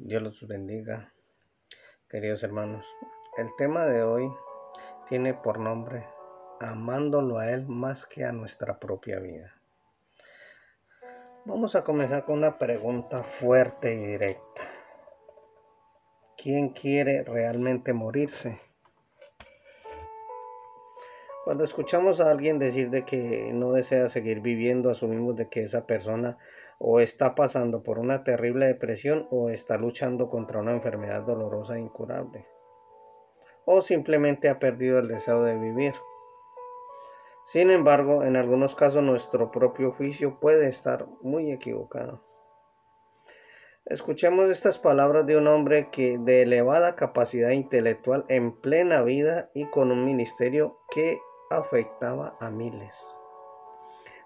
Dios los bendiga, queridos hermanos. El tema de hoy tiene por nombre Amándolo a Él más que a nuestra propia vida. Vamos a comenzar con una pregunta fuerte y directa. ¿Quién quiere realmente morirse? Cuando escuchamos a alguien decir de que no desea seguir viviendo, asumimos de que esa persona o está pasando por una terrible depresión o está luchando contra una enfermedad dolorosa e incurable. O simplemente ha perdido el deseo de vivir. Sin embargo, en algunos casos nuestro propio juicio puede estar muy equivocado. Escuchemos estas palabras de un hombre que de elevada capacidad intelectual en plena vida y con un ministerio que afectaba a miles.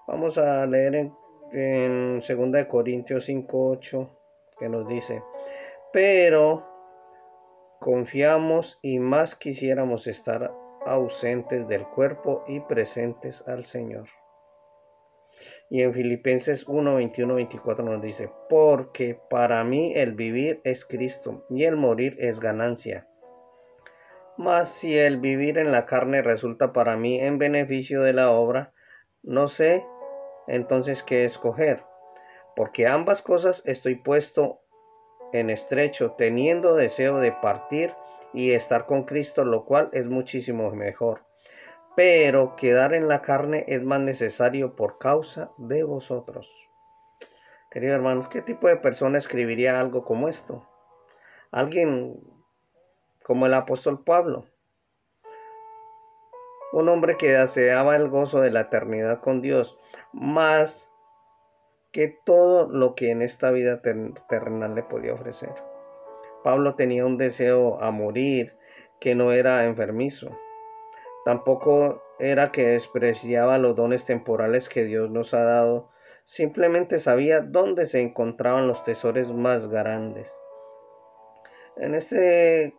Vamos a leer en en 2 Corintios 5:8 que nos dice, pero confiamos y más quisiéramos estar ausentes del cuerpo y presentes al Señor. Y en Filipenses 1, 21, 24 nos dice, porque para mí el vivir es Cristo y el morir es ganancia. Mas si el vivir en la carne resulta para mí en beneficio de la obra, no sé entonces qué escoger, porque ambas cosas estoy puesto en estrecho, teniendo deseo de partir y estar con Cristo, lo cual es muchísimo mejor. Pero quedar en la carne es más necesario por causa de vosotros. Queridos hermanos, ¿qué tipo de persona escribiría algo como esto? Alguien como el apóstol Pablo, un hombre que deseaba el gozo de la eternidad con Dios más que todo lo que en esta vida terrenal le podía ofrecer. Pablo tenía un deseo a morir que no era enfermizo. Tampoco era que despreciaba los dones temporales que Dios nos ha dado. Simplemente sabía dónde se encontraban los tesoros más grandes. En este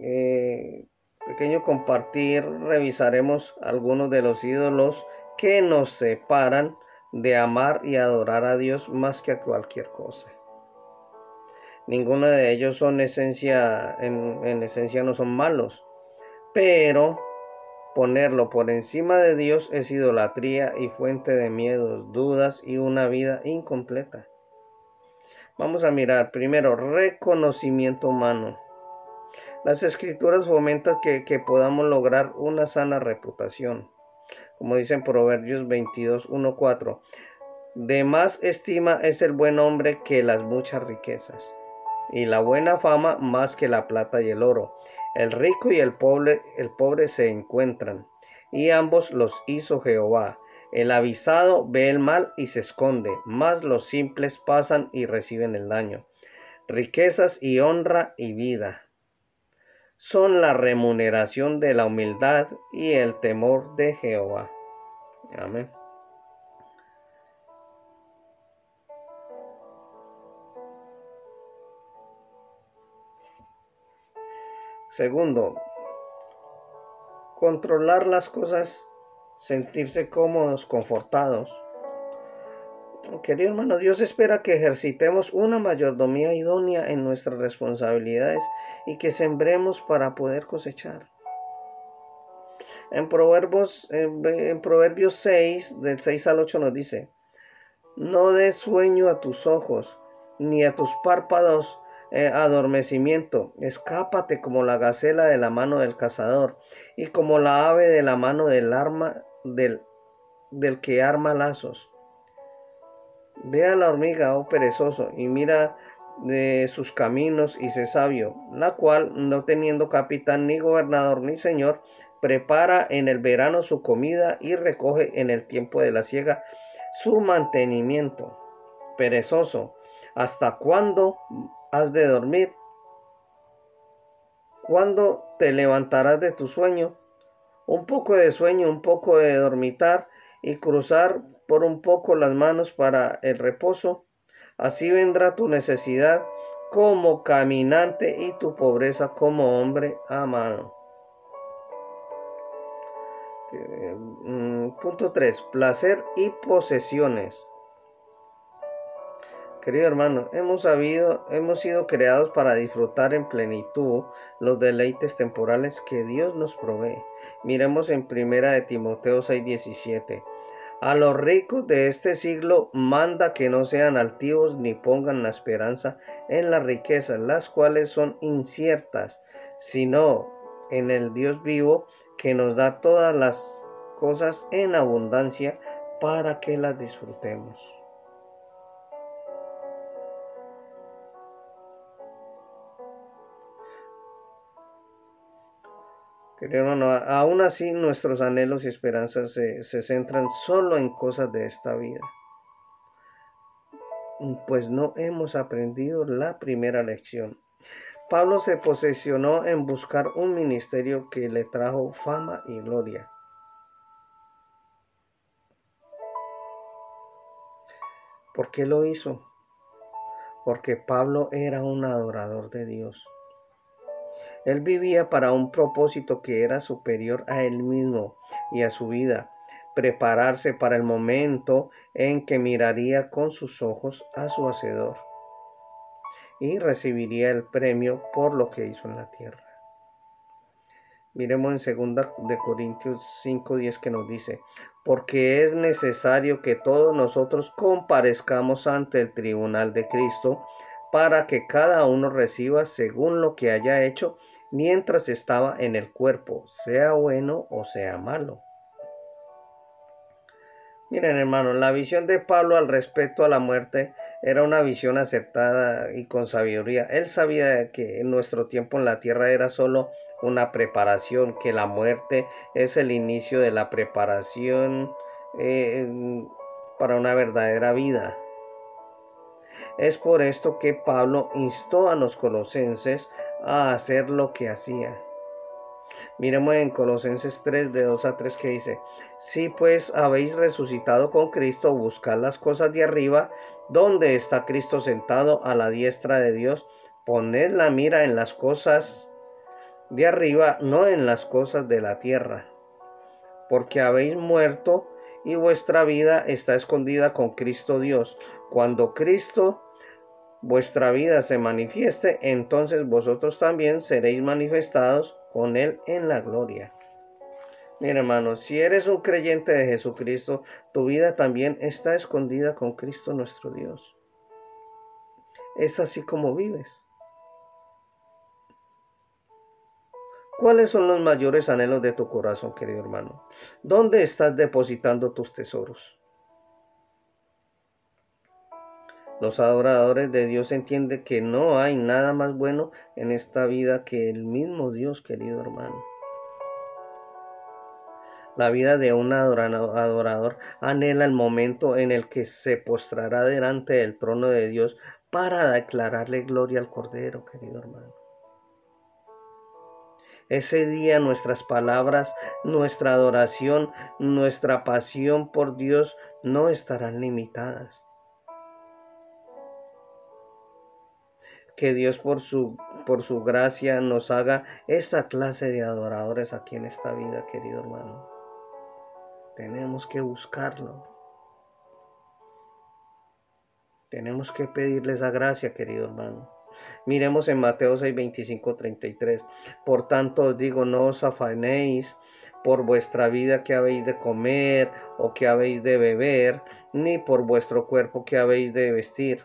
eh, pequeño compartir revisaremos algunos de los ídolos que nos separan de amar y adorar a Dios más que a cualquier cosa. Ninguno de ellos son esencia, en, en esencia no son malos, pero ponerlo por encima de Dios es idolatría y fuente de miedos, dudas y una vida incompleta. Vamos a mirar primero reconocimiento humano. Las escrituras fomentan que, podamos lograr una sana reputación como dice en Proverbios 22, 1, 4. De más estima es el buen hombre que las muchas riquezas, y la buena fama más que la plata y el oro. El rico y el pobre, el pobre se encuentran, y ambos los hizo Jehová. El avisado ve el mal y se esconde, mas los simples pasan y reciben el daño. Riquezas y honra y vida son la remuneración de la humildad y el temor de Jehová. Amén. Segundo, controlar las cosas, sentirse cómodos, confortados. Querido hermano, Dios espera que ejercitemos una mayordomía idónea en nuestras responsabilidades y que sembremos para poder cosechar. En Proverbios, en, Proverbios 6, del 6 al 8 nos dice, no des sueño a tus ojos, ni a tus párpados eh, adormecimiento. Escápate como la gacela de la mano del cazador y como la ave de la mano del arma del, del que arma lazos. Ve a la hormiga, oh perezoso, y mira de sus caminos y sé sabio, la cual, no teniendo capitán ni gobernador ni señor, prepara en el verano su comida y recoge en el tiempo de la siega su mantenimiento. Perezoso, ¿hasta cuándo has de dormir? ¿Cuándo te levantarás de tu sueño? Un poco de sueño, un poco de dormitar y cruzar por un poco las manos para el reposo. Así vendrá tu necesidad como caminante y tu pobreza como hombre amado. Eh, mm, punto 3. Placer y posesiones. Querido hermano, hemos sabido, hemos sido creados para disfrutar en plenitud los deleites temporales que Dios nos provee. Miremos en primera de Timoteo 6:17. A los ricos de este siglo manda que no sean altivos ni pongan la esperanza en las riquezas, las cuales son inciertas, sino en el Dios vivo que nos da todas las cosas en abundancia para que las disfrutemos. Querido hermano, aún así nuestros anhelos y esperanzas se, se centran solo en cosas de esta vida. Pues no hemos aprendido la primera lección. Pablo se posesionó en buscar un ministerio que le trajo fama y gloria. ¿Por qué lo hizo? Porque Pablo era un adorador de Dios. Él vivía para un propósito que era superior a él mismo y a su vida, prepararse para el momento en que miraría con sus ojos a su Hacedor y recibiría el premio por lo que hizo en la tierra. Miremos en 2 de Corintios 5:10 que nos dice, porque es necesario que todos nosotros comparezcamos ante el tribunal de Cristo para que cada uno reciba según lo que haya hecho mientras estaba en el cuerpo, sea bueno o sea malo. Miren hermanos, la visión de Pablo al respecto a la muerte era una visión aceptada y con sabiduría. Él sabía que en nuestro tiempo en la tierra era solo una preparación, que la muerte es el inicio de la preparación eh, para una verdadera vida. Es por esto que Pablo instó a los colosenses a hacer lo que hacía. Miremos en Colosenses 3 de 2 a 3 que dice, si pues habéis resucitado con Cristo, buscad las cosas de arriba, donde está Cristo sentado a la diestra de Dios, poned la mira en las cosas de arriba, no en las cosas de la tierra, porque habéis muerto y vuestra vida está escondida con Cristo Dios. Cuando Cristo vuestra vida se manifieste, entonces vosotros también seréis manifestados con Él en la gloria. Mira hermano, si eres un creyente de Jesucristo, tu vida también está escondida con Cristo nuestro Dios. Es así como vives. ¿Cuáles son los mayores anhelos de tu corazón, querido hermano? ¿Dónde estás depositando tus tesoros? Los adoradores de Dios entienden que no hay nada más bueno en esta vida que el mismo Dios, querido hermano. La vida de un adorador anhela el momento en el que se postrará delante del trono de Dios para declararle gloria al Cordero, querido hermano. Ese día nuestras palabras, nuestra adoración, nuestra pasión por Dios no estarán limitadas. Que Dios por su, por su gracia nos haga esa clase de adoradores aquí en esta vida, querido hermano. Tenemos que buscarlo. Tenemos que pedirle esa gracia, querido hermano. Miremos en Mateo 6, 25, 33. Por tanto os digo, no os afanéis por vuestra vida que habéis de comer o que habéis de beber, ni por vuestro cuerpo que habéis de vestir.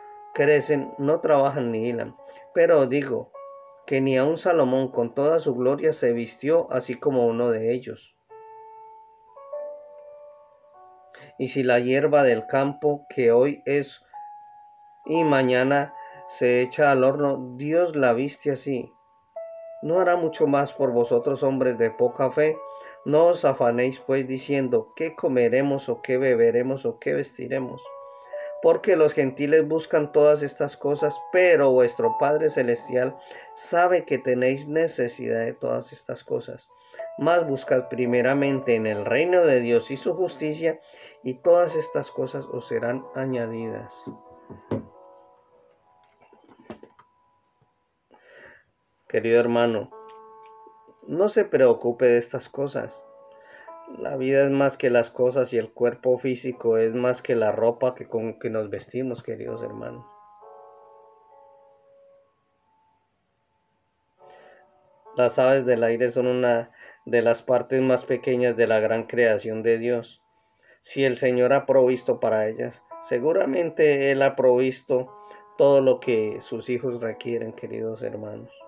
crecen, no trabajan ni hilan. Pero digo que ni aun Salomón con toda su gloria se vistió así como uno de ellos. Y si la hierba del campo que hoy es y mañana se echa al horno, Dios la viste así. ¿No hará mucho más por vosotros hombres de poca fe? No os afanéis pues diciendo, ¿qué comeremos o qué beberemos o qué vestiremos? Porque los gentiles buscan todas estas cosas, pero vuestro Padre Celestial sabe que tenéis necesidad de todas estas cosas. Mas buscad primeramente en el reino de Dios y su justicia, y todas estas cosas os serán añadidas. Querido hermano, no se preocupe de estas cosas la vida es más que las cosas y el cuerpo físico es más que la ropa que con que nos vestimos, queridos hermanos. Las aves del aire son una de las partes más pequeñas de la gran creación de Dios. Si el Señor ha provisto para ellas, seguramente Él ha provisto todo lo que sus hijos requieren, queridos hermanos.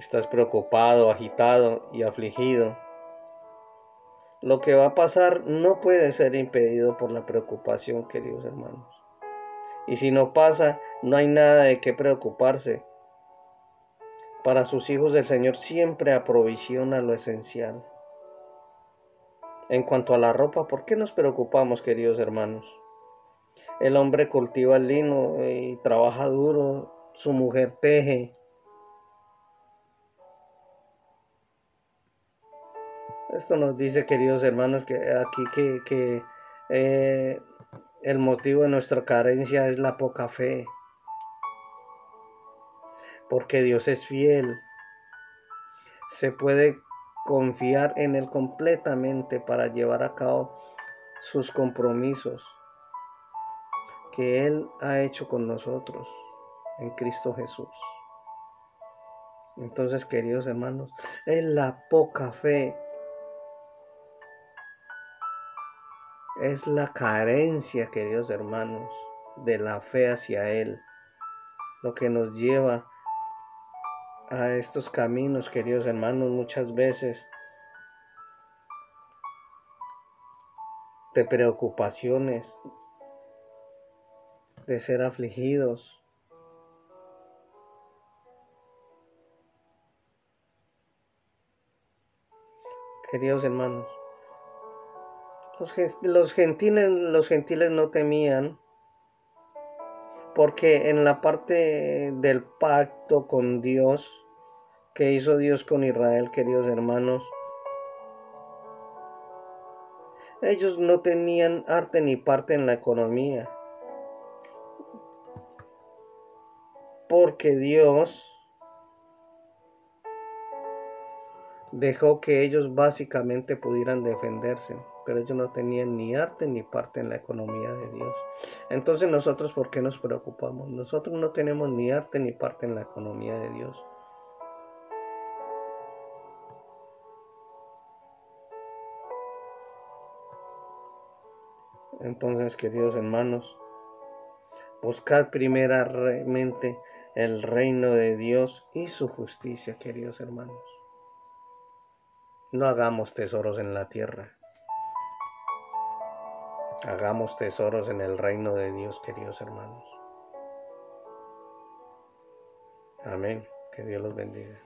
Estás preocupado, agitado y afligido. Lo que va a pasar no puede ser impedido por la preocupación, queridos hermanos. Y si no pasa, no hay nada de qué preocuparse. Para sus hijos el Señor siempre aprovisiona lo esencial. En cuanto a la ropa, ¿por qué nos preocupamos, queridos hermanos? El hombre cultiva el lino y trabaja duro, su mujer teje, Esto nos dice, queridos hermanos, que aquí que, eh, el motivo de nuestra carencia es la poca fe. Porque Dios es fiel. Se puede confiar en Él completamente para llevar a cabo sus compromisos que Él ha hecho con nosotros en Cristo Jesús. Entonces, queridos hermanos, es la poca fe Es la carencia, queridos hermanos, de la fe hacia Él, lo que nos lleva a estos caminos, queridos hermanos, muchas veces de preocupaciones, de ser afligidos. Queridos hermanos, los, gentiles, gentiles no temían porque en la parte del pacto con Dios que hizo Dios con Israel, queridos hermanos, ellos no tenían arte ni parte en la economía. Porque Dios dejó que ellos básicamente pudieran defenderse pero ellos no tenían ni arte ni parte en la economía de Dios. Entonces nosotros, ¿por qué nos preocupamos? Nosotros no tenemos ni arte ni parte en la economía de Dios. Entonces, queridos hermanos, buscad primeramente el reino de Dios y su justicia, queridos hermanos. No hagamos tesoros en la tierra Hagamos tesoros en el reino de Dios, queridos hermanos. Amén. Que Dios los bendiga.